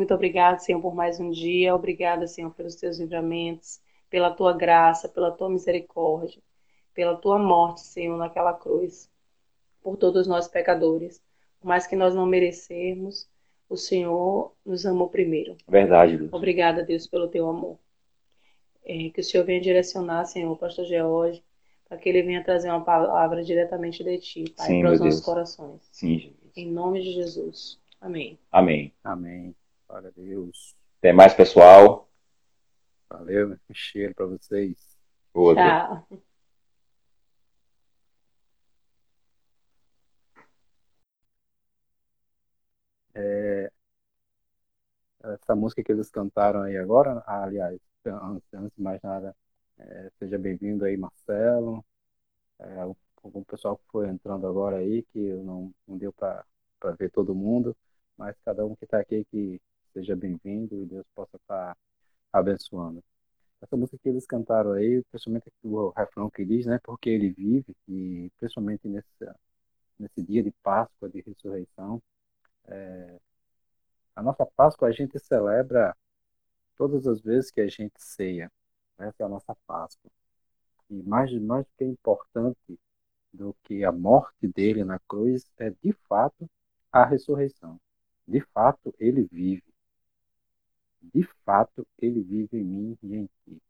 Muito obrigado, Senhor, por mais um dia. Obrigada, Senhor, pelos teus livramentos, pela tua graça, pela tua misericórdia, pela tua morte, Senhor, naquela cruz, por todos nós pecadores. Por mais que nós não merecermos, o Senhor nos amou primeiro. Verdade, Deus. Obrigada, Deus, pelo teu amor. É, que o Senhor venha direcionar, Senhor, o pastor George, para que ele venha trazer uma palavra diretamente de ti, Pai, Sim, para os nossos Deus. corações. Sim, Jesus. Em nome de Jesus. Amém. Amém. Amém. Glória a Deus. Até mais, pessoal. Valeu, um cheiro para vocês. Outro. Tchau. É, essa música que eles cantaram aí agora, aliás, antes, antes de mais nada, é, seja bem-vindo aí, Marcelo. É, o, o pessoal que foi entrando agora aí, que não, não deu para ver todo mundo, mas cada um que está aqui, que seja bem-vindo e Deus possa estar abençoando. Essa música que eles cantaram aí, principalmente o refrão que diz, né, porque ele vive, e principalmente nesse, nesse dia de Páscoa, de ressurreição, é, a nossa Páscoa a gente celebra todas as vezes que a gente ceia. Essa é a nossa Páscoa. E mais, mais do que importante do que a morte dele na cruz é, de fato, a ressurreição. De fato, ele vive. De fato, ele vive em mim e em ti.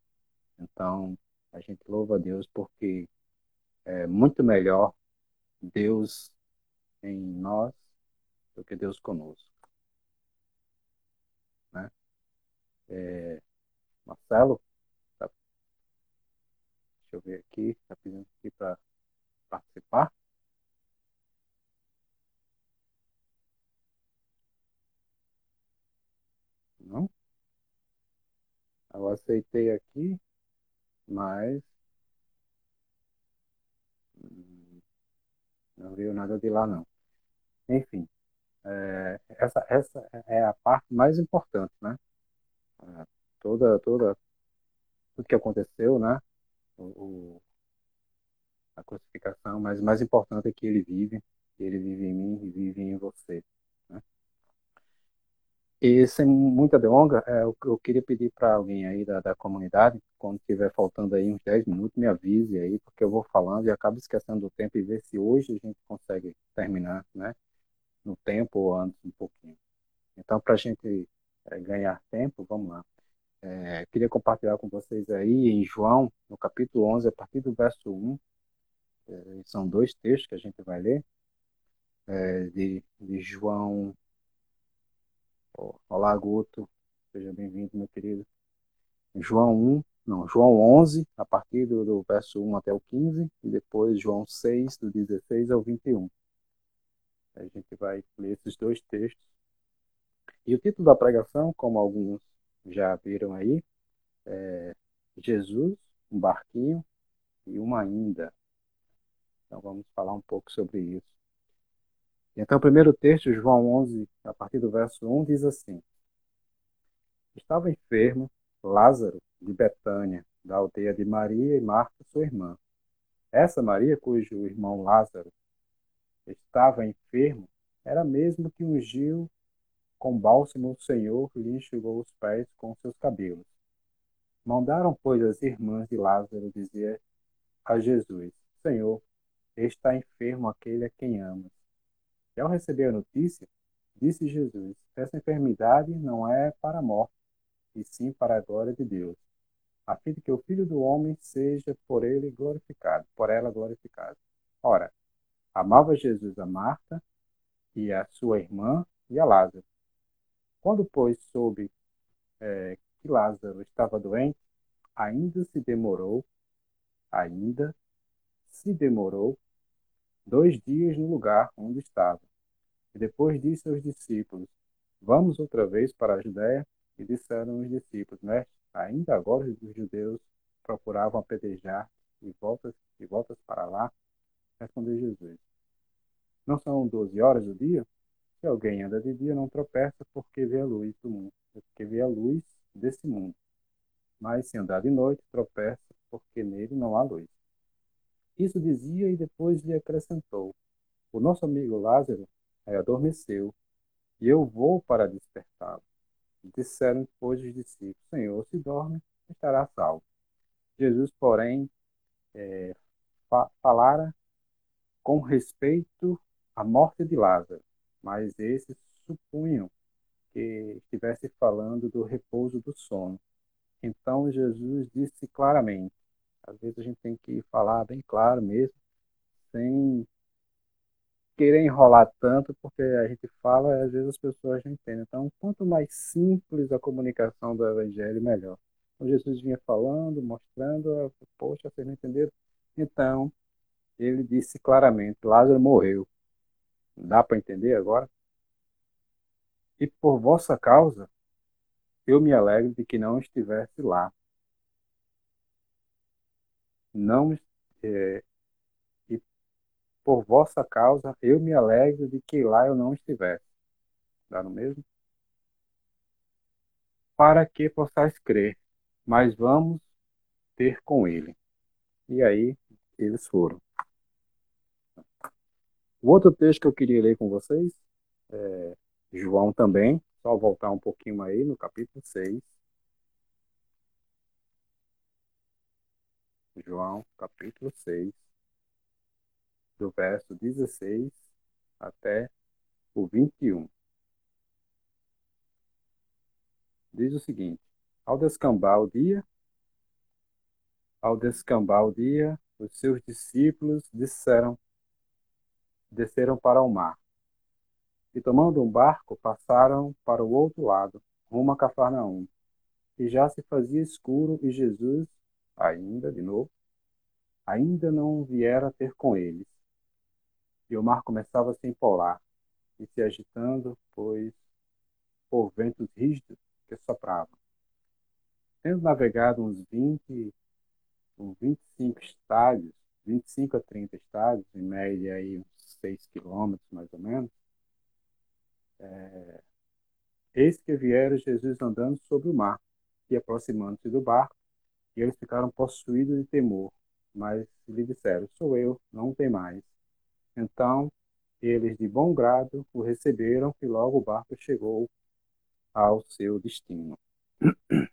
Então, a gente louva a Deus porque é muito melhor Deus em nós do que Deus conosco. Né? É, Marcelo, tá, deixa eu ver aqui, está pedindo aqui para participar. Não? Eu aceitei aqui, mas não veio nada de lá não. Enfim, é, essa, essa é a parte mais importante, né? É, toda, toda, tudo que aconteceu, né? O, o, a crucificação, mas o mais importante é que ele vive, ele vive em mim e vive em você. E sem muita delonga, é, eu, eu queria pedir para alguém aí da, da comunidade, quando estiver faltando aí uns 10 minutos, me avise aí, porque eu vou falando e acabo esquecendo do tempo e ver se hoje a gente consegue terminar, né? no tempo ou antes um pouquinho. Então, para a gente é, ganhar tempo, vamos lá. É, queria compartilhar com vocês aí em João, no capítulo 11, a partir do verso 1. É, são dois textos que a gente vai ler. É, de, de João. Olá, Guto. Seja bem-vindo, meu querido. João 1, não, João 11, a partir do, do verso 1 até o 15, e depois João 6, do 16 ao 21. A gente vai ler esses dois textos. E o título da pregação, como alguns já viram aí, é Jesus, um barquinho e uma ainda. Então vamos falar um pouco sobre isso. Então o primeiro texto, João 11, a partir do verso 1, diz assim: Estava enfermo Lázaro de Betânia, da aldeia de Maria e Marta, sua irmã. Essa Maria, cujo irmão Lázaro estava enfermo, era mesmo que ungiu com bálsamo o Senhor lhe enxugou os pés com seus cabelos. Mandaram, pois, as irmãs de Lázaro dizer a Jesus: Senhor, está enfermo aquele a quem amas. Ao receber a notícia, disse Jesus: Essa enfermidade não é para a morte, e sim para a glória de Deus, a fim de que o Filho do Homem seja por ele glorificado, por ela glorificado. Ora, amava Jesus a Marta e a sua irmã e a Lázaro. Quando, pois, soube é, que Lázaro estava doente, ainda se demorou, ainda se demorou dois dias no lugar onde estava. E depois disse aos discípulos: Vamos outra vez para a Judéia? E disseram os discípulos: Mestre, ainda agora os judeus procuravam apedrejar e voltas e voltas para lá. Respondeu Jesus: Não são doze horas do dia? Se alguém anda de dia, não tropeça porque vê a luz do mundo, porque vê a luz desse mundo. Mas se andar de noite, tropeça porque nele não há luz. Isso dizia e depois lhe acrescentou: O nosso amigo Lázaro adormeceu e eu vou para despertá-lo. disseram, depois os discípulos, Senhor, se dorme, estará salvo. Jesus, porém, é, fa falara com respeito à morte de Lázaro, mas esses supunham que estivesse falando do repouso do sono. Então Jesus disse claramente, às vezes a gente tem que falar bem claro mesmo, sem querer enrolar tanto, porque a gente fala e às vezes as pessoas não entendem. Então, quanto mais simples a comunicação do Evangelho, melhor. Então, Jesus vinha falando, mostrando, poxa, vocês não entenderam? Então, ele disse claramente: Lázaro morreu. Dá para entender agora? E por vossa causa, eu me alegro de que não estivesse lá. Não é, por vossa causa, eu me alegro de que lá eu não estivesse. Dá no mesmo? Para que possais crer, mas vamos ter com ele. E aí eles foram. O outro texto que eu queria ler com vocês é João também, só voltar um pouquinho aí no capítulo 6. João, capítulo 6, do verso 16 até o 21. Diz o seguinte: Ao descambar o dia, ao descambar o dia, os seus discípulos disseram, desceram para o mar e tomando um barco, passaram para o outro lado, rumo a Cafarnaum. E já se fazia escuro e Jesus, ainda, de novo, ainda não viera ter com eles. E o mar começava a se empolar e se agitando, pois por ventos rígidos que sopravam. Tendo navegado uns 20, uns 25 estádios, 25 a 30 estádios, em média aí uns 6 quilômetros mais ou menos, é, Eis que vieram Jesus andando sobre o mar, e aproximando-se do barco, e eles ficaram possuídos de temor, mas lhe disseram, sou eu, não tem mais. Então, eles de bom grado o receberam, e logo o barco chegou ao seu destino.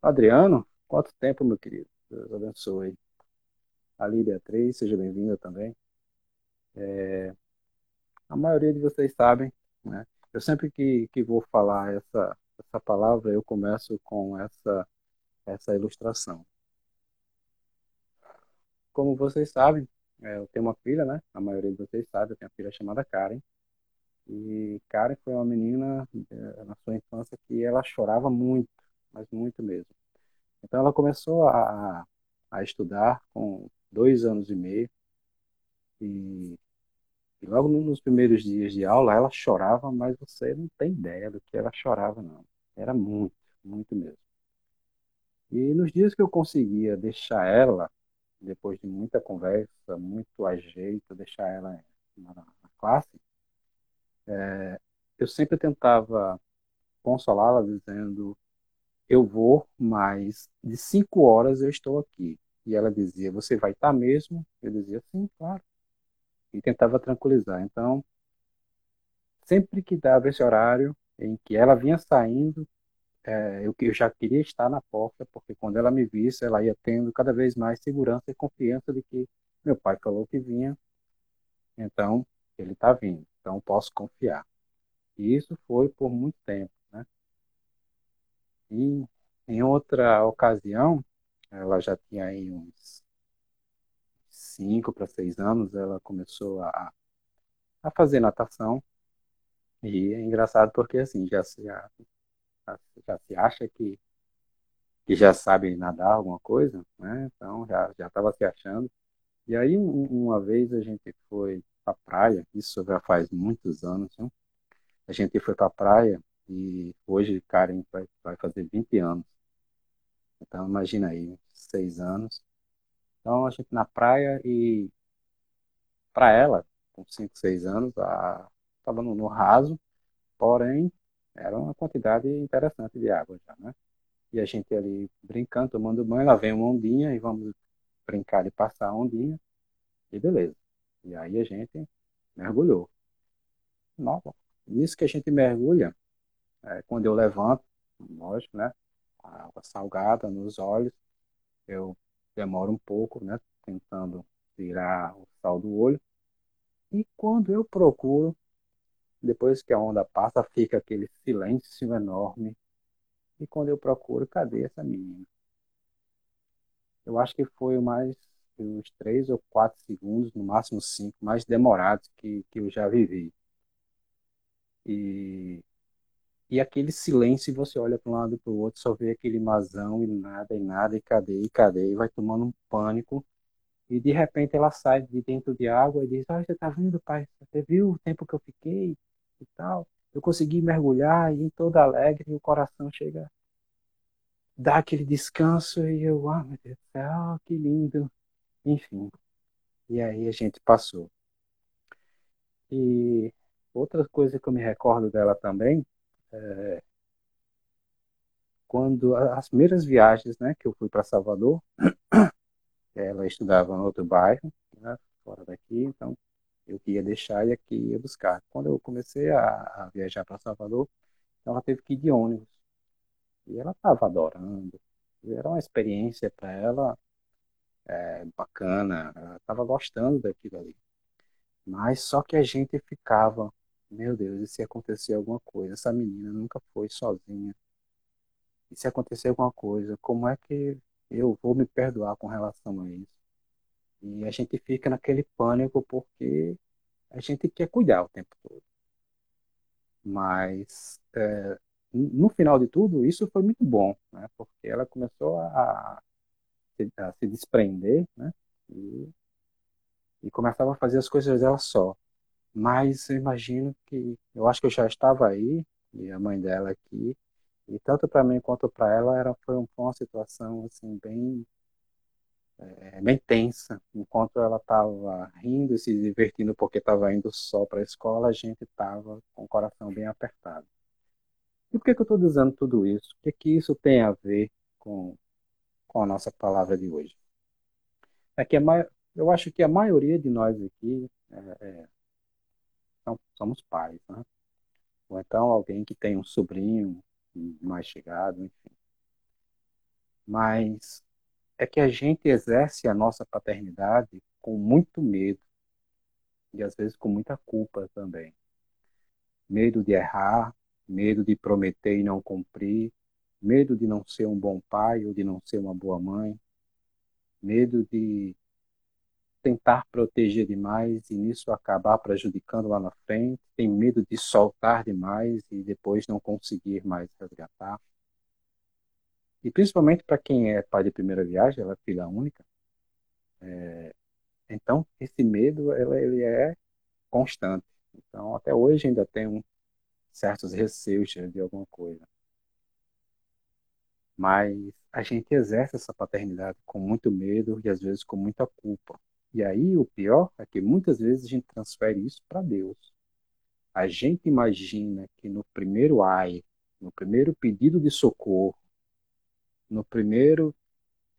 Adriano, quanto tempo, meu querido? Deus abençoe. Ali, Beatriz, seja bem-vinda também. É, a maioria de vocês sabem, né? Eu sempre que, que vou falar essa, essa palavra, eu começo com essa, essa ilustração. Como vocês sabem, é, eu tenho uma filha, né? A maioria de vocês sabe, eu tenho uma filha chamada Karen. E Karen foi uma menina é, na sua infância que ela chorava muito, mas muito mesmo. Então ela começou a, a estudar com dois anos e meio e, e logo nos primeiros dias de aula ela chorava, mas você não tem ideia do que ela chorava, não. Era muito, muito mesmo. E nos dias que eu conseguia deixar ela, depois de muita conversa, muito ajeito, deixar ela na, na classe, é, eu sempre tentava consolá-la dizendo: Eu vou, mas de cinco horas eu estou aqui. E ela dizia: Você vai estar mesmo? Eu dizia: Sim, claro e tentava tranquilizar. Então, sempre que dava esse horário em que ela vinha saindo, é, eu, eu já queria estar na porta, porque quando ela me visse, ela ia tendo cada vez mais segurança e confiança de que meu pai falou que vinha, então ele está vindo, então posso confiar. E isso foi por muito tempo, né? E em outra ocasião, ela já tinha aí uns cinco para seis anos, ela começou a, a fazer natação. E é engraçado porque, assim, já, já, já se acha que, que já sabe nadar alguma coisa, né? Então, já estava se achando. E aí, um, uma vez a gente foi para praia, isso já faz muitos anos, a gente foi para praia e hoje Karen vai, vai fazer 20 anos. Então, imagina aí, seis anos. Então a gente na praia e para ela, com 5, 6 anos, estava no, no, raso, porém era uma quantidade interessante de água já, né? E a gente ali brincando, tomando banho, lá vem uma ondinha e vamos brincar de passar a ondinha e beleza. E aí a gente mergulhou. Nisso que a gente mergulha, é, quando eu levanto, lógico, né? A água salgada nos olhos, eu demoro um pouco, né? Tentando tirar o sal do olho. E quando eu procuro, depois que a onda passa, fica aquele silêncio enorme. E quando eu procuro, cadê essa menina? Eu acho que foi mais uns três ou quatro segundos, no máximo cinco, mais demorados que, que eu já vivi. E, e aquele silêncio, e você olha para um lado para o outro, só vê aquele mazão e nada, e nada, e cadê, e cadê, e vai tomando um pânico. E de repente ela sai de dentro de água e diz: Olha, você tá vendo, pai? Você viu o tempo que eu fiquei e tal? Eu consegui mergulhar e toda alegre, e o coração chega dá aquele descanso e eu, ah, meu Deus do céu, que lindo. Enfim. E aí a gente passou. E outra coisa que eu me recordo dela também, é, quando as primeiras viagens, né, que eu fui para Salvador, ela estudava em outro bairro, né, fora daqui, então eu ia deixar e aqui ia buscar. Quando eu comecei a, a viajar para Salvador, ela teve que ir de ônibus. E ela estava adorando. Era uma experiência para ela é, bacana, ela estava gostando daquilo ali. Mas só que a gente ficava, meu Deus, e se acontecer alguma coisa? Essa menina nunca foi sozinha. E se acontecer alguma coisa, como é que eu vou me perdoar com relação a isso? E a gente fica naquele pânico porque a gente quer cuidar o tempo todo. Mas é, no final de tudo, isso foi muito bom, né? Porque ela começou a, a se desprender, né? E, e começava a fazer as coisas dela só. Mas eu imagino que, eu acho que eu já estava aí, e a mãe dela aqui, e tanto para mim quanto para ela era, foi, uma situação assim bem é, bem tensa. Enquanto ela estava rindo e se divertindo porque estava indo só para a escola, a gente estava com o coração bem apertado. E por que, que eu estou dizendo tudo isso? O que, que isso tem a ver com, com a nossa palavra de hoje? É que a, eu acho que a maioria de nós aqui é, é, somos pais, né? Ou então alguém que tem um sobrinho mais chegado, enfim. Mas é que a gente exerce a nossa paternidade com muito medo e às vezes com muita culpa também. Medo de errar, medo de prometer e não cumprir, medo de não ser um bom pai ou de não ser uma boa mãe, medo de tentar proteger demais e nisso acabar prejudicando lá na frente, tem medo de soltar demais e depois não conseguir mais resgatar. E principalmente para quem é pai de primeira viagem, ela é filha única, é... então esse medo ela, ele é constante. Então até hoje ainda tem um, certos receios de alguma coisa. Mas a gente exerce essa paternidade com muito medo e às vezes com muita culpa. E aí o pior é que muitas vezes a gente transfere isso para Deus. A gente imagina que no primeiro ai, no primeiro pedido de socorro, no primeiro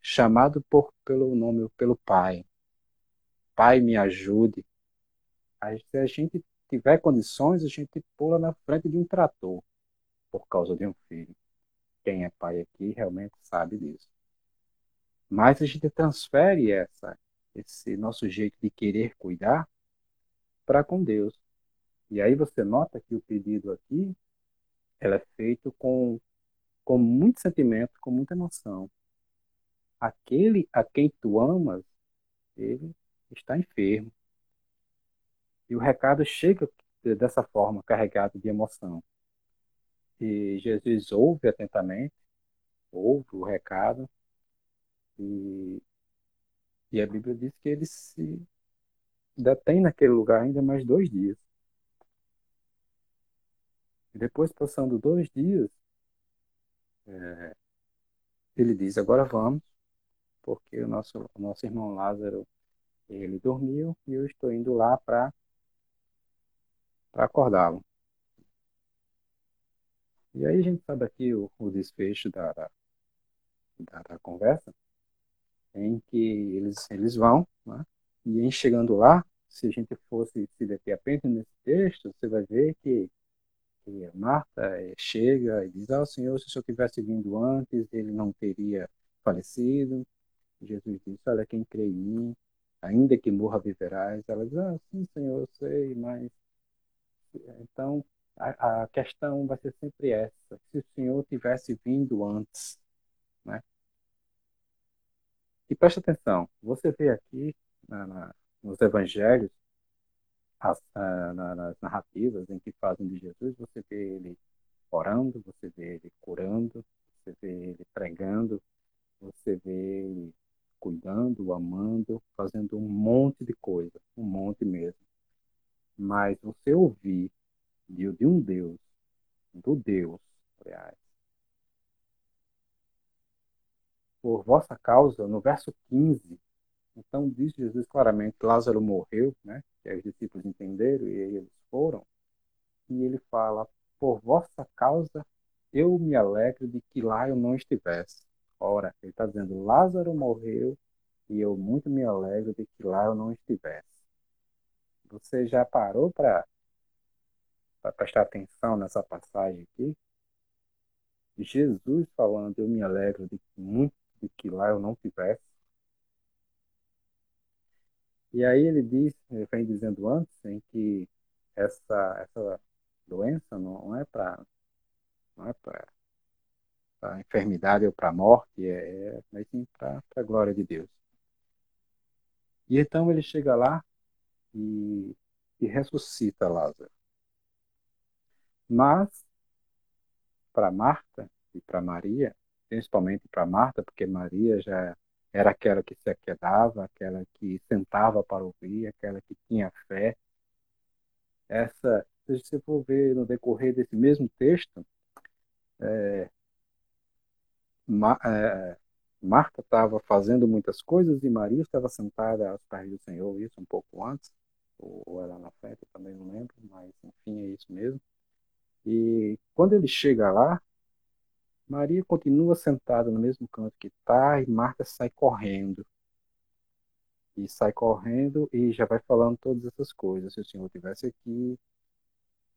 chamado por, pelo nome, pelo Pai, Pai me ajude, a gente tiver condições, a gente pula na frente de um trator por causa de um filho. Quem é pai aqui realmente sabe disso. Mas a gente transfere essa, esse nosso jeito de querer cuidar para com Deus. E aí você nota que o pedido aqui ela é feito com, com muito sentimento, com muita emoção. Aquele a quem tu amas, ele está enfermo. E o recado chega dessa forma, carregado de emoção. E Jesus ouve atentamente, ouve o recado, e, e a Bíblia diz que ele se detém naquele lugar ainda mais dois dias. E depois, passando dois dias, é, ele diz: Agora vamos, porque o nosso, o nosso irmão Lázaro ele dormiu e eu estou indo lá para acordá-lo. E aí a gente sabe aqui o, o desfecho da, da, da, conversa, em que eles, eles vão, né? e em chegando lá, se a gente fosse se deter apenas nesse texto, você vai ver que E Marta eh, chega e diz: Ah, Senhor, se o Senhor tivesse vindo antes, ele não teria falecido. Jesus diz: Olha, quem crê em mim, ainda que morra, viverás. Ela diz: Ah, sim, Senhor, eu sei, mas. Então, a, a questão vai ser sempre essa: se o Senhor tivesse vindo antes, né? E preste atenção, você vê aqui na, na, nos evangelhos, nas narrativas em que fazem de Jesus, você vê ele orando, você vê ele curando, você vê ele pregando, você vê ele cuidando, amando, fazendo um monte de coisa, um monte mesmo. Mas você ouvir de, de um Deus, do Deus, aliás, por vossa causa, no verso 15, então diz Jesus claramente, Lázaro morreu, né? Que os discípulos entenderam e eles foram. E ele fala, por vossa causa, eu me alegro de que lá eu não estivesse. Ora, ele está dizendo, Lázaro morreu e eu muito me alegro de que lá eu não estivesse. Você já parou para prestar atenção nessa passagem aqui? Jesus falando, eu me alegro de muito de que lá eu não tivesse. E aí ele diz, ele vem dizendo antes, em que essa, essa doença não é para não é para a enfermidade ou para a morte, é, é mas sim para a glória de Deus. E então ele chega lá e, e ressuscita Lázaro. Mas, para Marta e para Maria, principalmente para Marta, porque Maria já era aquela que se aquedava, aquela que sentava para ouvir, aquela que tinha fé. Essa, se você for ver no decorrer desse mesmo texto, é, Ma, é, Marta estava fazendo muitas coisas e Maria estava sentada aos pés do Senhor, isso um pouco antes, ou era na frente, também não lembro, mas enfim, é isso mesmo. E quando ele chega lá, Maria continua sentada no mesmo canto que está e Marta sai correndo. E sai correndo e já vai falando todas essas coisas. Se o Senhor estivesse aqui.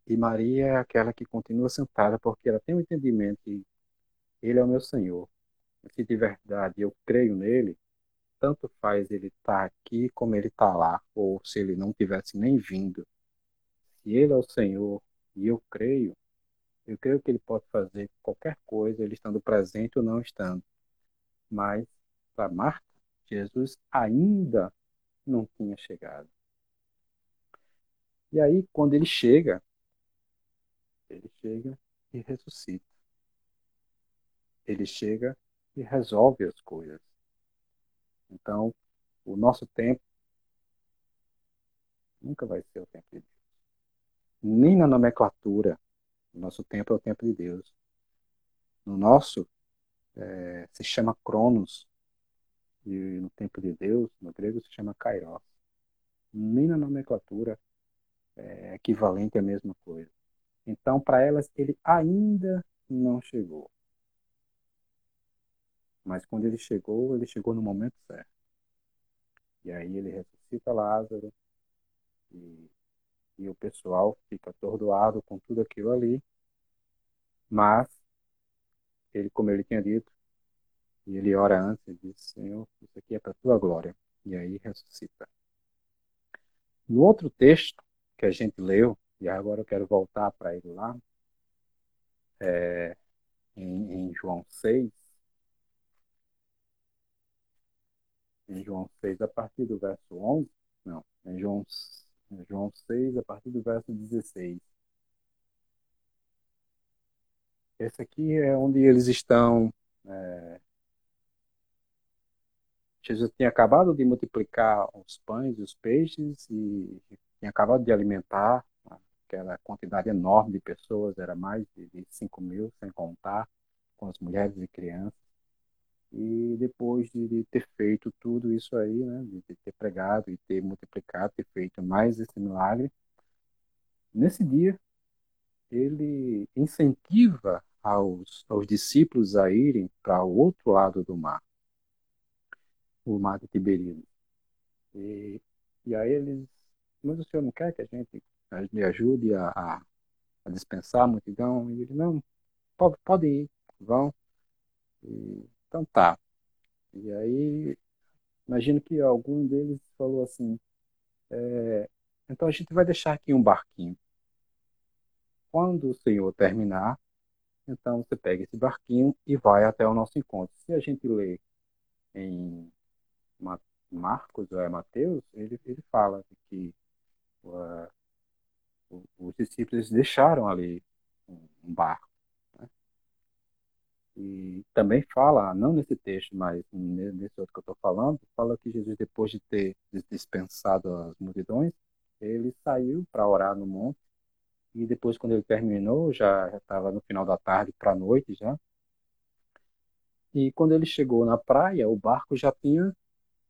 E Maria é aquela que continua sentada porque ela tem o um entendimento que Ele é o meu Senhor. Se de verdade eu creio nele, tanto faz ele estar tá aqui como ele está lá, ou se ele não tivesse nem vindo. Se ele é o Senhor e eu creio, eu creio que ele pode fazer qualquer coisa, ele estando presente ou não estando. Mas para Marta, Jesus ainda não tinha chegado. E aí, quando ele chega, ele chega e ressuscita. Ele chega e resolve as coisas. Então, o nosso tempo nunca vai ser o tempo de Deus. Nem na nomenclatura, nosso tempo é o tempo de Deus. No nosso, é, se chama Cronos, e no tempo de Deus, no grego, se chama Kairos. Nem na nomenclatura é equivalente à mesma coisa. Então, para elas, ele ainda não chegou. Mas quando ele chegou, ele chegou no momento certo. E aí ele ressuscita Lázaro, e e o pessoal fica atordoado com tudo aquilo ali. Mas ele, como ele tinha dito, e ele ora antes e diz: Senhor, isso aqui é para a tua glória. E aí ressuscita. No outro texto que a gente leu, e agora eu quero voltar para ele lá, é, em, em João 6, em João 6, a partir do verso 11, não, em João João 6, a partir do verso 16. Esse aqui é onde eles estão. É... Jesus tinha acabado de multiplicar os pães e os peixes e tinha acabado de alimentar aquela quantidade enorme de pessoas, era mais de 5 mil, sem contar com as mulheres e crianças. E depois de, ter feito tudo isso aí, né, de ter pregado e ter multiplicado, ter feito mais esse milagre, nesse dia ele incentiva aos, aos discípulos a irem para o outro lado do mar, o mar de Tiberíades. E, e aí eles, mas o senhor não quer que a gente lhe ajude a, a, a dispensar a multidão. E ele, não, pode, pode ir, vão. E, então tá. E aí, imagino que algum deles falou assim, é, então a gente vai deixar aqui um barquinho. Quando o Senhor terminar, então você pega esse barquinho e vai até o nosso encontro. Se a gente lê em Marcos ou é Mateus, ele, ele fala que uh, os discípulos deixaram ali um barco. E também fala, não nesse texto, mas nesse outro que eu estou falando, fala que Jesus, depois de ter dispensado as multidões, ele saiu para orar no monte. E depois, quando ele terminou, já estava no final da tarde para a noite já. E quando ele chegou na praia, o barco já tinha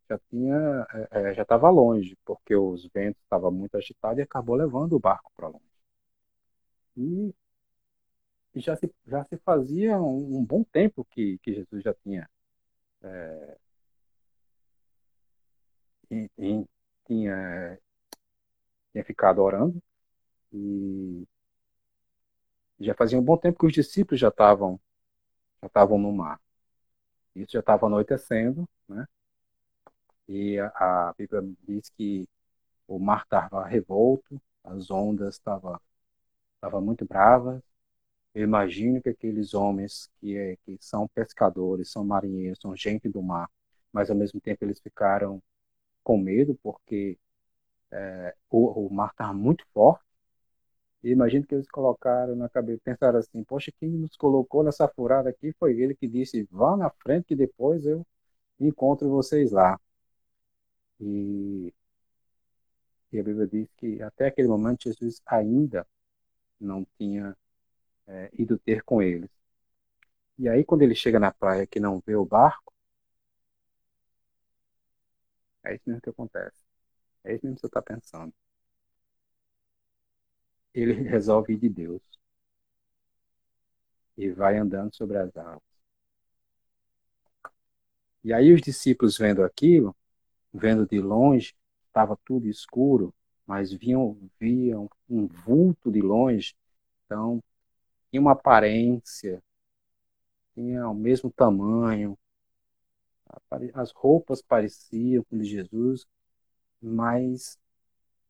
já tinha é, já estava longe, porque os ventos estavam muito agitados e acabou levando o barco para longe. E, e, já, se, já se fazia um, um bom tempo que, que Jesus já tinha é, e, e, tinha, tinha ficado orando e já fazia um bom tempo que os discípulos já estavam já estavam no mar. Isso já estava anoitecendo, né? E a, a Bíblia diz que o mar estava revolto, as ondas estavam tava muito bravas. Eu imagino que aqueles homens que, é, que são pescadores, são marinheiros, são gente do mar, mas ao mesmo tempo eles ficaram com medo porque é, o, o mar estava muito forte. E imagino que eles colocaram na cabeça, pensaram assim: Poxa, quem nos colocou nessa furada aqui foi ele que disse: Vá na frente que depois eu encontro vocês lá. E, e a Bíblia diz que até aquele momento Jesus ainda não tinha é, ido ter com eles. E aí, quando ele chega na praia que não vê o barco, é isso mesmo que acontece. É isso mesmo que você está pensando. Ele resolve ir de Deus. E vai andando sobre as águas. E aí os discípulos vendo aquilo, vendo de longe, estava tudo escuro, mas viam, viam um vulto de longe, então tinha uma aparência, tinha o mesmo tamanho, as roupas pareciam com de Jesus, mas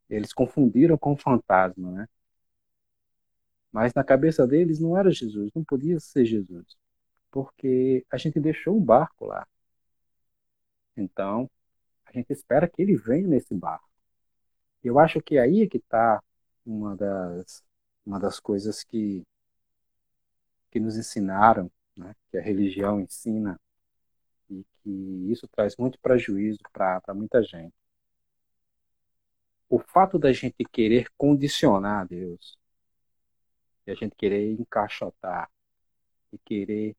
eles confundiram com o fantasma, né? Mas na cabeça deles não era Jesus, não podia ser Jesus, porque a gente deixou um barco lá. Então, a gente espera que ele venha nesse barco. Eu acho que aí é que está uma das, uma das coisas que, que nos ensinaram, né? que a religião ensina, e que isso traz muito prejuízo para muita gente. O fato da gente querer condicionar Deus, e a gente querer encaixotar, e querer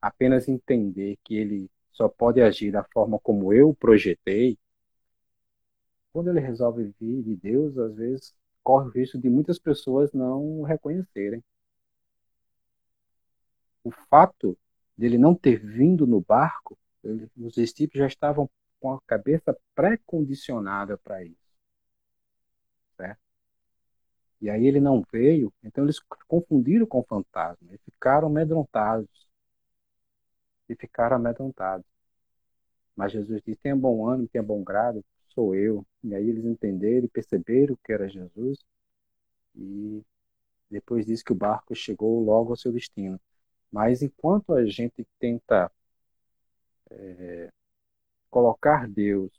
apenas entender que Ele só pode agir da forma como eu projetei, quando ele resolve vir de Deus, às vezes corre o risco de muitas pessoas não reconhecerem. O fato dele não ter vindo no barco, ele, os discípulos já estavam com a cabeça pré-condicionada para isso. Certo? E aí ele não veio, então eles confundiram com o fantasma e ficaram amedrontados e ficaram amedrontados. Mas Jesus disse: tenha bom ânimo, tenha bom grado, sou eu. E aí eles entenderam e perceberam que era Jesus. E depois disse que o barco chegou logo ao seu destino. Mas enquanto a gente tenta é, colocar Deus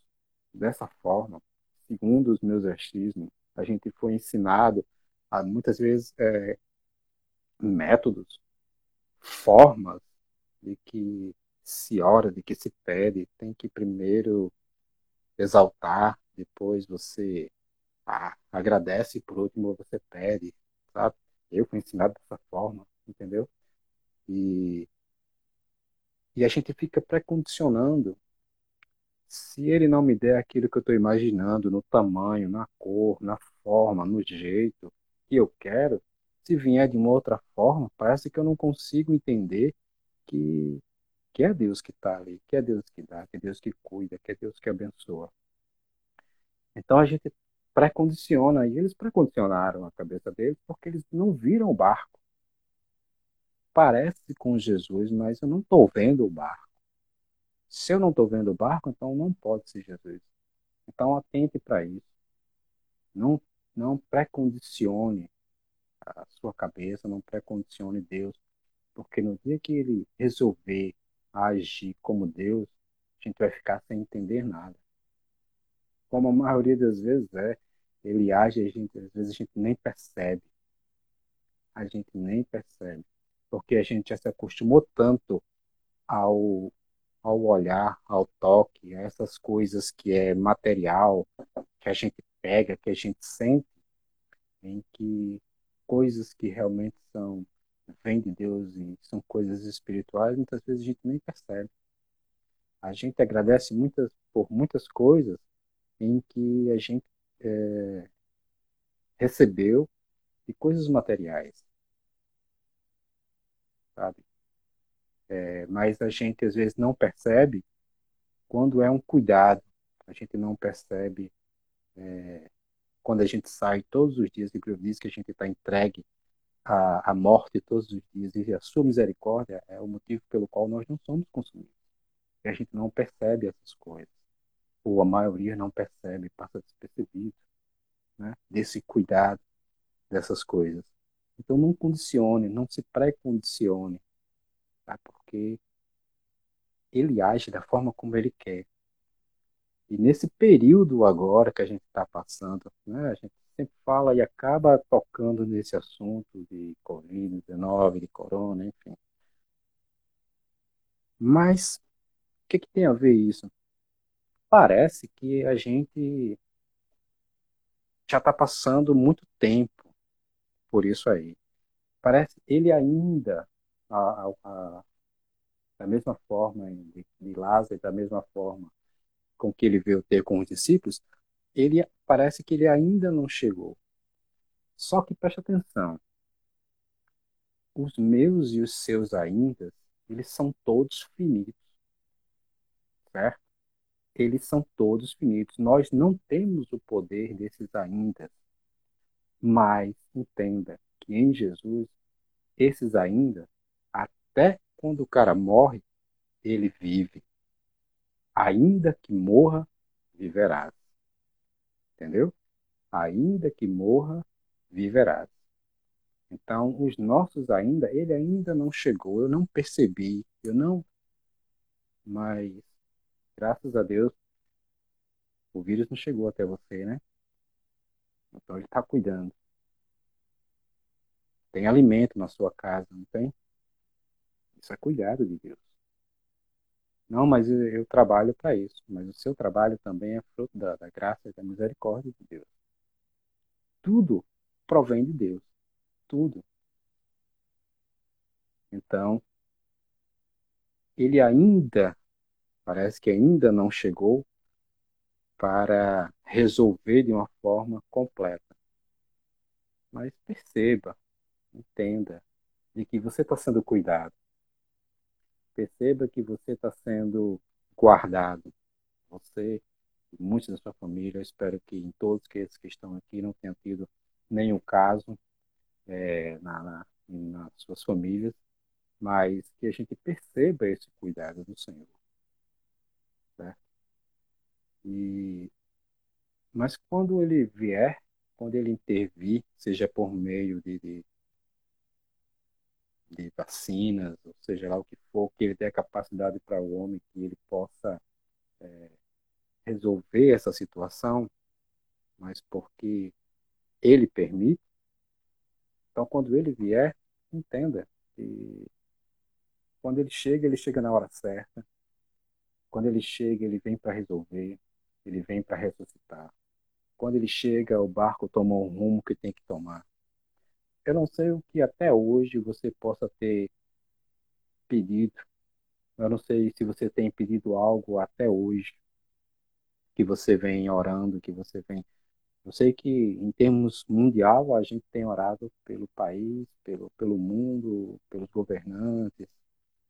dessa forma, segundo os meus achismos, a gente foi ensinado a muitas vezes é, métodos, formas de que se ora, de que se pede, tem que primeiro exaltar, depois você ah, agradece e por último você pede, sabe? Eu fui ensinado dessa forma, entendeu? E, e a gente fica precondicionando. Se ele não me der aquilo que eu estou imaginando, no tamanho, na cor, na forma, no jeito que eu quero, se vier de uma outra forma, parece que eu não consigo entender que, que é Deus que está ali, que é Deus que dá, que é Deus que cuida, que é Deus que abençoa. Então a gente pré-condiciona, e eles pré-condicionaram a cabeça deles porque eles não viram o barco. Parece com Jesus, mas eu não estou vendo o barco. Se eu não estou vendo o barco, então não pode ser Jesus. Então atente para isso. Não, não pré-condicione a sua cabeça, não pré-condicione Deus, porque no dia que ele resolver agir como Deus, a gente vai ficar sem entender nada. Como a maioria das vezes é, ele age, a gente, às vezes a gente nem percebe. A gente nem percebe. Porque a gente já se acostumou tanto ao, ao olhar, ao toque, a essas coisas que é material, que a gente pega, que a gente sente, em que coisas que realmente são vêm de Deus e são coisas espirituais, muitas vezes a gente nem percebe. A gente agradece muitas por muitas coisas em que a gente é, recebeu de coisas materiais, sabe? É, mas a gente às vezes não percebe quando é um cuidado, a gente não percebe é, quando a gente sai todos os dias, de diz que a gente está entregue à, à morte todos os dias, e a sua misericórdia é o motivo pelo qual nós não somos consumidos. E a gente não percebe essas coisas ou a maioria não percebe, passa despercebido, né, desse cuidado dessas coisas. Então não condicione, não se pré-condicione, tá? porque ele age da forma como ele quer. E nesse período agora que a gente está passando, né, a gente sempre fala e acaba tocando nesse assunto de Covid-19, de corona, enfim. Mas o que, que tem a ver isso? parece que a gente já está passando muito tempo por isso aí. Parece ele ainda, a, a, a, da mesma forma de, de Lázaro, da mesma forma com que ele veio ter com os discípulos, ele parece que ele ainda não chegou. Só que preste atenção, os meus e os seus ainda, eles são todos finitos, certo? eles são todos finitos. Nós não temos o poder desses ainda. Mas entenda que em Jesus, esses ainda, até quando o cara morre, ele vive. Ainda que morra, viverás. Entendeu? Ainda que morra, viverás. Então, os nossos ainda, ele ainda não chegou, eu não percebi, eu não. Mas graças a Deus, o vírus não chegou até você, né? Então ele está cuidando. Tem alimento na sua casa, não tem? Isso é cuidado de Deus. Não, mas eu, trabalho para isso. Mas o seu trabalho também é fruto da, da graça e da misericórdia de Deus. Tudo provém de Deus. Tudo. Então, ele ainda parece que ainda não chegou para resolver de uma forma completa. Mas perceba, entenda de que você está sendo cuidado. Perceba que você está sendo guardado. Você, muitos da sua família, eu espero que em todos que que estão aqui não tenham tido nenhum caso é, na, na, nas suas famílias, mas que a gente perceba esse cuidado do Senhor. E, mas quando ele vier, quando ele intervir, seja por meio de, de, de vacinas, ou seja lá o que for, que ele dê capacidade para o homem que ele possa é, resolver essa situação, mas porque ele permite. Então, quando ele vier, entenda que quando ele chega, ele chega na hora certa. Quando ele chega, ele vem para resolver ele vem para ressuscitar. Quando ele chega, o barco tomou o rumo que tem que tomar. Eu não sei o que até hoje você possa ter pedido. Eu não sei se você tem pedido algo até hoje que você vem orando, que você vem. Eu sei que em termos mundial a gente tem orado pelo país, pelo, pelo mundo, pelos governantes,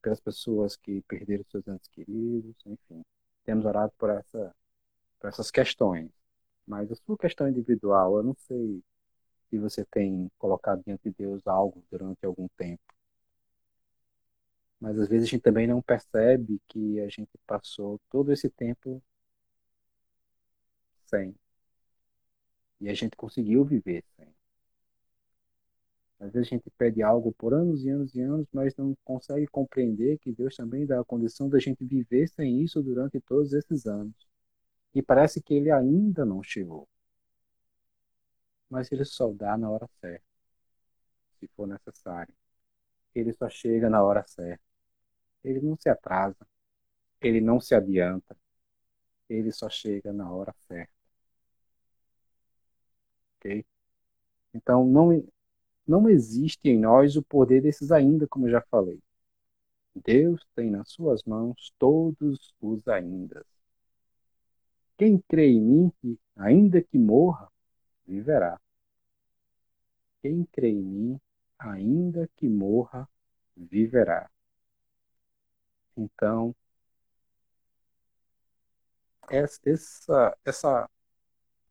pelas pessoas que perderam seus entes queridos, enfim. Temos orado por essa para essas questões. Mas a sua questão individual, eu não sei se você tem colocado diante de Deus algo durante algum tempo. Mas às vezes a gente também não percebe que a gente passou todo esse tempo sem. E a gente conseguiu viver sem. Às vezes a gente pede algo por anos e anos e anos, mas não consegue compreender que Deus também dá a condição da gente viver sem isso durante todos esses anos. E parece que ele ainda não chegou. Mas ele só dá na hora certa, se for necessário. Ele só chega na hora certa. Ele não se atrasa. Ele não se adianta. Ele só chega na hora certa. Ok? Então, não, não existe em nós o poder desses ainda, como eu já falei. Deus tem nas suas mãos todos os ainda. Quem crê em mim, ainda que morra, viverá. Quem crê em mim, ainda que morra, viverá. Então, essa, essa,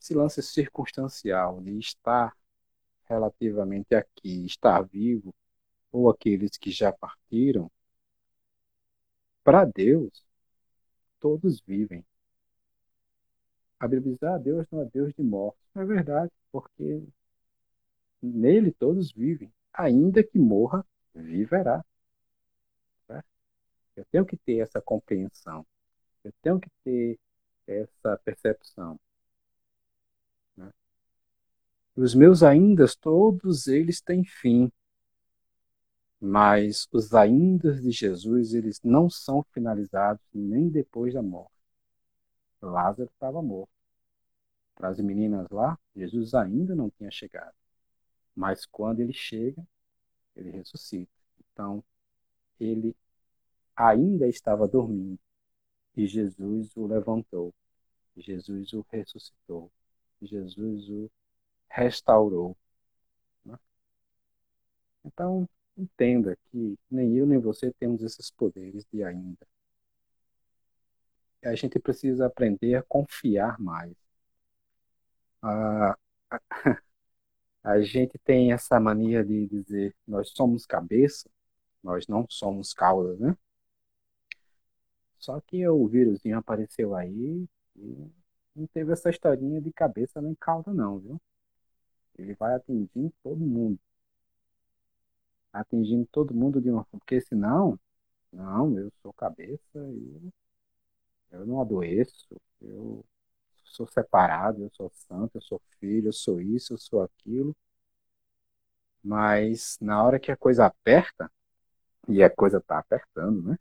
esse lance circunstancial de estar relativamente aqui, estar vivo, ou aqueles que já partiram, para Deus, todos vivem. A Bíblia diz, ah, Deus não é Deus de morte. É verdade, porque nele todos vivem. Ainda que morra, viverá. Eu tenho que ter essa compreensão. Eu tenho que ter essa percepção. Né? Os meus ainda, todos eles têm fim. Mas os ainda de Jesus, eles não são finalizados nem depois da morte. Lázaro estava morto. Para as meninas lá, Jesus ainda não tinha chegado. Mas quando ele chega, ele ressuscita. Então, ele ainda estava dormindo e Jesus o levantou. Jesus o ressuscitou. Jesus o restaurou. Né? Então, entenda que nem eu nem você temos esses poderes de ainda a gente precisa aprender a confiar mais. A, a, gente tem essa mania de dizer nós somos cabeça, nós não somos cauda, né? Só que o vírusinho apareceu aí e não teve essa historinha de cabeça nem cauda não, viu? Ele vai atingindo todo mundo. Atingindo todo mundo de uma forma. Porque senão, não, eu sou cabeça e eu não adoeço, eu sou separado, eu sou santo, eu sou filho, eu sou isso, eu sou aquilo. Mas na hora que a coisa aperta, e a coisa está apertando, né?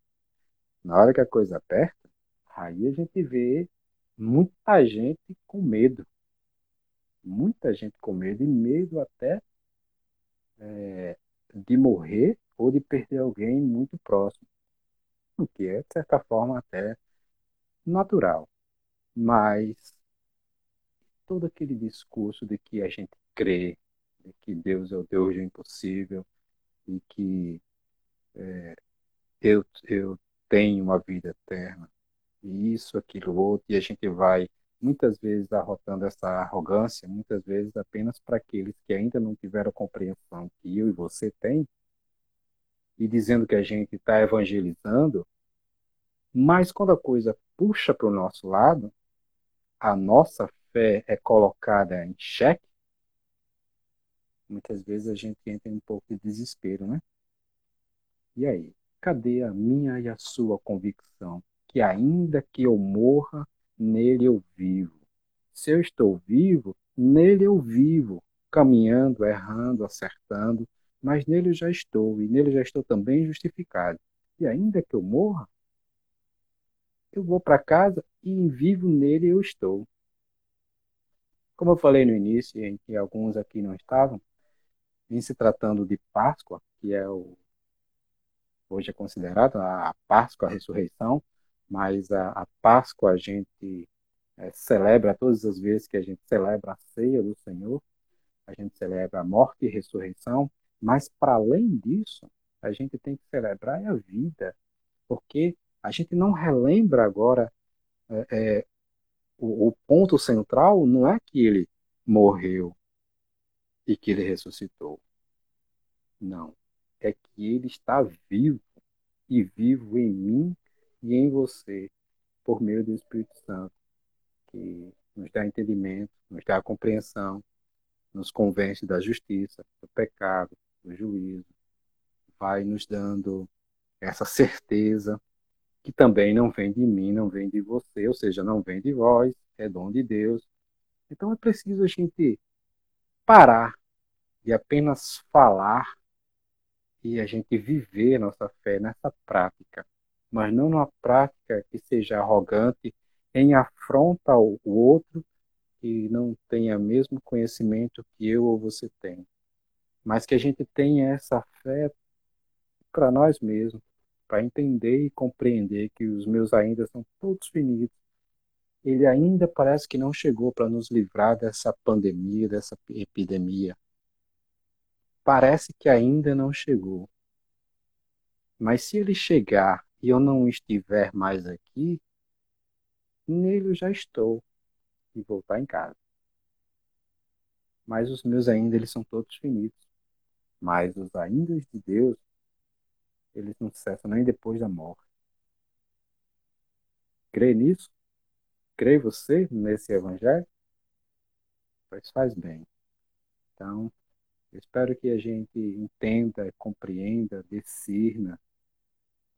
Na hora que a coisa aperta, aí a gente vê muita gente com medo. Muita gente com medo, e medo até é, de morrer ou de perder alguém muito próximo. O que é, de certa forma, até natural. Mas todo aquele discurso de que a gente crê, de que Deus é o Deus do impossível e que é, eu, eu tenho uma vida eterna, e isso, aquilo, outro, e a gente vai muitas vezes arrotando essa arrogância, muitas vezes apenas para aqueles que ainda não tiveram a compreensão que eu e você tem, e dizendo que a gente está evangelizando, mas quando a coisa puxa para o nosso lado, a nossa fé é colocada em xeque, muitas vezes a gente entra em um pouco de desespero, né? E aí, cadê a minha e a sua convicção que ainda que eu morra, nele eu vivo? Se eu estou vivo, nele eu vivo, caminhando, errando, acertando, mas nele eu já estou, e nele já estou também justificado. E ainda que eu morra, eu vou para casa e vivo nele eu estou. Como eu falei no início, em que alguns aqui não estavam, em se tratando de Páscoa, que é o hoje é considerada a Páscoa, a ressurreição, mas a, a Páscoa a gente é, celebra todas as vezes que a gente celebra a ceia do Senhor, a gente celebra a morte e ressurreição, mas para além disso, a gente tem que celebrar a vida, porque a gente não relembra agora é, é, o, o ponto central não é que ele morreu e que ele ressuscitou. Não. É que ele está vivo e vivo em mim e em você por meio do Espírito Santo, que nos dá entendimento, nos dá compreensão, nos convence da justiça, do pecado, do juízo, vai nos dando essa certeza que também não vem de mim, não vem de você, ou seja, não vem de vós, é dom de Deus. Então é preciso a gente parar de apenas falar e a gente viver nossa fé nessa prática, mas não numa prática que seja arrogante em afronta ao outro que não tenha mesmo conhecimento que eu ou você tem, mas que a gente tenha essa fé para nós mesmos, para entender e compreender que os meus ainda são todos finitos. Ele ainda parece que não chegou para nos livrar dessa pandemia, dessa epidemia. Parece que ainda não chegou. Mas se ele chegar e eu não estiver mais aqui, nele eu já estou e voltar em casa. Mas os meus ainda eles são todos finitos. Mas os ainda de Deus eles não cessam nem depois da morte. Crê nisso? Crê você nesse evangelho? Pois faz bem. Então, eu espero que a gente entenda, compreenda, discirna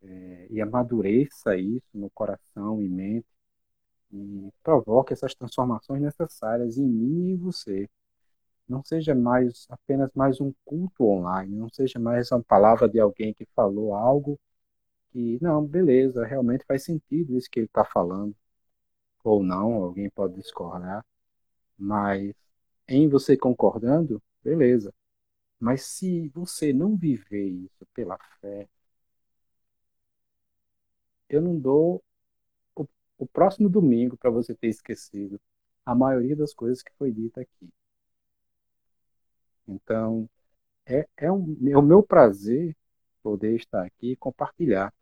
é, e amadureça isso no coração e mente e provoque essas transformações necessárias em mim e em você não seja mais apenas mais um culto online, não seja mais uma palavra de alguém que falou algo que, não, beleza, realmente faz sentido isso que ele está falando, ou não, alguém pode discordar, mas em você concordando, beleza. Mas se você não viver isso pela fé, eu não dou o, o próximo domingo para você ter esquecido a maioria das coisas que foi dita aqui. Então, é, é, um, é o meu prazer poder estar aqui e compartilhar.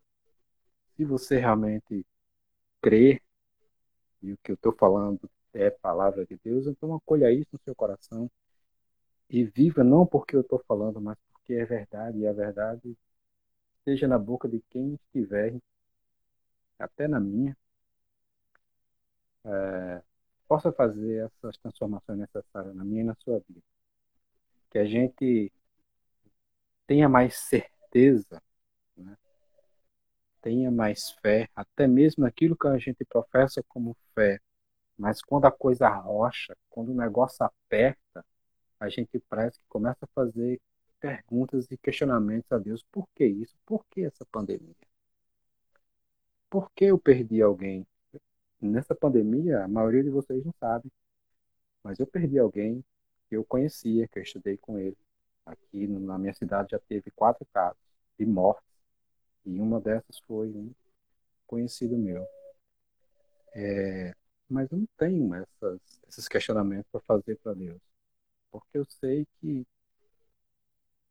Se você realmente crê e o que eu estou falando é palavra de Deus, então acolha isso no seu coração e viva não porque eu estou falando, mas porque é verdade, e a verdade esteja na boca de quem estiver, até na minha, é, possa fazer essas transformações necessárias na minha e na sua vida que a gente tenha mais certeza, né? tenha mais fé, até mesmo aquilo que a gente professa como fé. Mas quando a coisa rocha, quando o negócio aperta, a gente parece que começa a fazer perguntas e questionamentos a Deus. Por que isso? Por que essa pandemia? Por que eu perdi alguém? Nessa pandemia, a maioria de vocês não sabe, mas eu perdi alguém que eu conhecia, que eu estudei com ele. Aqui na minha cidade já teve quatro casos de mortes, e uma dessas foi um conhecido meu. É, mas eu não tenho essas, esses questionamentos para fazer para Deus, porque eu sei que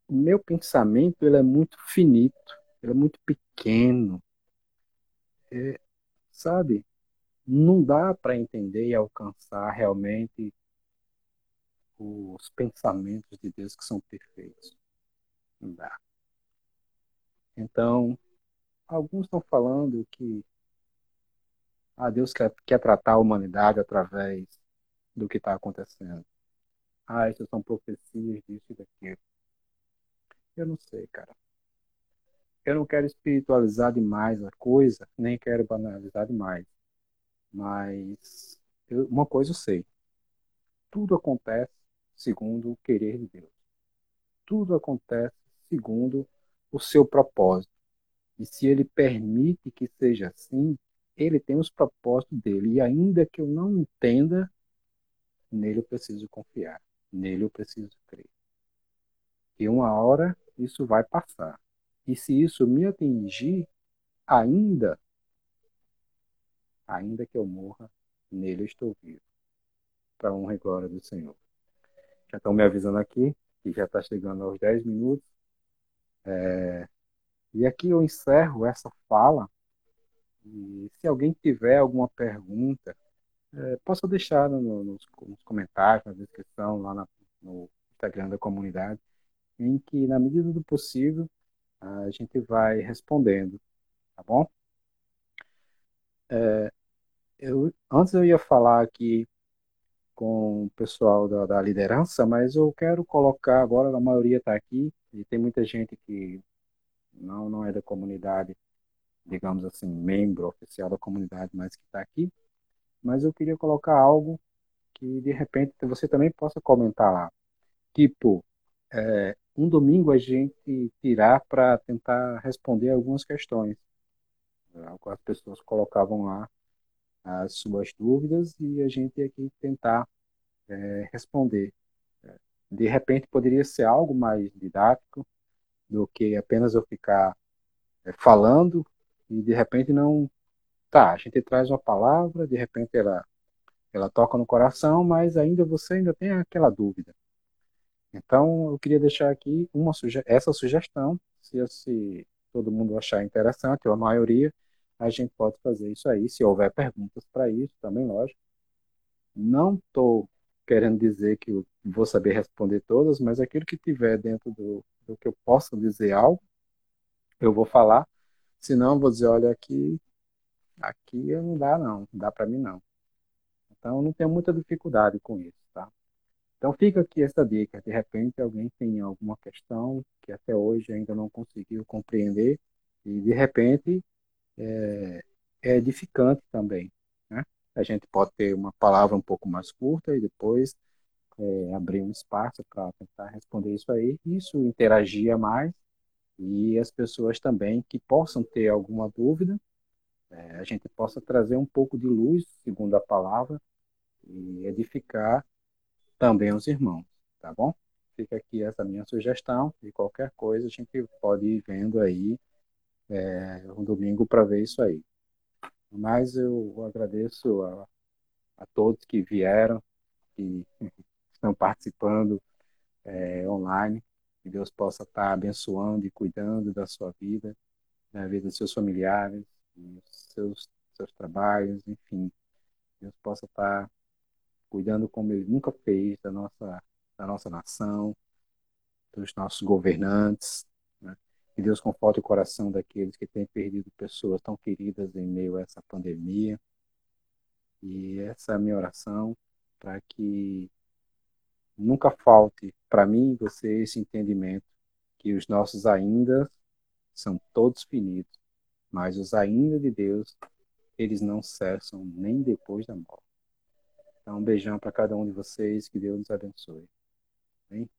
o meu pensamento ele é muito finito, ele é muito pequeno, é, sabe? Não dá para entender e alcançar realmente os pensamentos de Deus que são perfeitos. Não dá. Então, alguns estão falando que ah, Deus quer, quer tratar a humanidade através do que está acontecendo. Ah, isso são profecias disso e daquilo. Eu não sei, cara. Eu não quero espiritualizar demais a coisa, nem quero banalizar demais. Mas eu, uma coisa eu sei. Tudo acontece segundo o querer de Deus. Tudo acontece segundo o seu propósito. E se ele permite que seja assim, ele tem os propósitos dele. E ainda que eu não entenda, nele eu preciso confiar. Nele eu preciso crer. E uma hora isso vai passar. E se isso me atingir, ainda, ainda que eu morra, nele eu estou vivo. Para honra e glória do Senhor. Já estão me avisando aqui que já está chegando aos 10 minutos. É... E aqui eu encerro essa fala. E se alguém tiver alguma pergunta, é, deixar no, nos, nos, comentários, na descrição, lá na, no Instagram da comunidade, em que, na medida do possível, a gente vai respondendo, tá bom? É, eu, antes eu ia falar aqui com o pessoal da, da liderança, mas eu quero colocar agora, a maioria está aqui, e tem muita gente que não, não é da comunidade, digamos assim, membro oficial da comunidade, mas que está aqui. Mas eu queria colocar algo que de repente você também possa comentar lá. Tipo, é, um domingo a gente tirar para tentar responder algumas questões. As pessoas colocavam lá as suas dúvidas e a gente aqui tentar é, responder. De repente poderia ser algo mais didático do que apenas eu ficar é, falando e de repente não. Tá, a gente traz uma palavra, de repente ela, ela toca no coração, mas ainda você ainda tem aquela dúvida. Então eu queria deixar aqui uma suge essa sugestão, se, se todo mundo achar interessante, ou a maioria, a gente pode fazer isso aí. Se houver perguntas para isso, também, lógico. Não estou querendo dizer que vou saber responder todas, mas aquilo que tiver dentro do, do que eu possa dizer algo, eu vou falar. Se não, vou dizer, olha, aqui, aqui não dá não, não dá para mim não. Então, não tenho muita dificuldade com isso, tá? Então, fica aqui essa dica. De repente, alguém tem alguma questão que até hoje ainda não conseguiu compreender e, de repente, é, é edificante também. Né? A gente pode ter uma palavra um pouco mais curta e depois é, abrir um espaço para tentar responder isso aí. Isso interagia mais e as pessoas também que possam ter alguma dúvida, é, a gente possa trazer um pouco de luz, segundo a palavra, e edificar também os irmãos, tá bom? Fica aqui essa minha sugestão e qualquer coisa a gente pode ir vendo aí é, um domingo para ver isso aí. Mas eu agradeço a, a todos que vieram, que estão participando é, online. Que Deus possa estar abençoando e cuidando da sua vida, da vida dos seus familiares, dos seus, seus trabalhos, enfim. Deus possa estar cuidando como Ele nunca fez da nossa, da nossa nação, dos nossos governantes, que Deus conforte o coração daqueles que têm perdido pessoas tão queridas em meio a essa pandemia. E essa é a minha oração para que nunca falte para mim e você esse entendimento que os nossos ainda são todos finitos, mas os ainda de Deus, eles não cessam nem depois da morte. Então, um beijão para cada um de vocês, que Deus nos abençoe. Amém?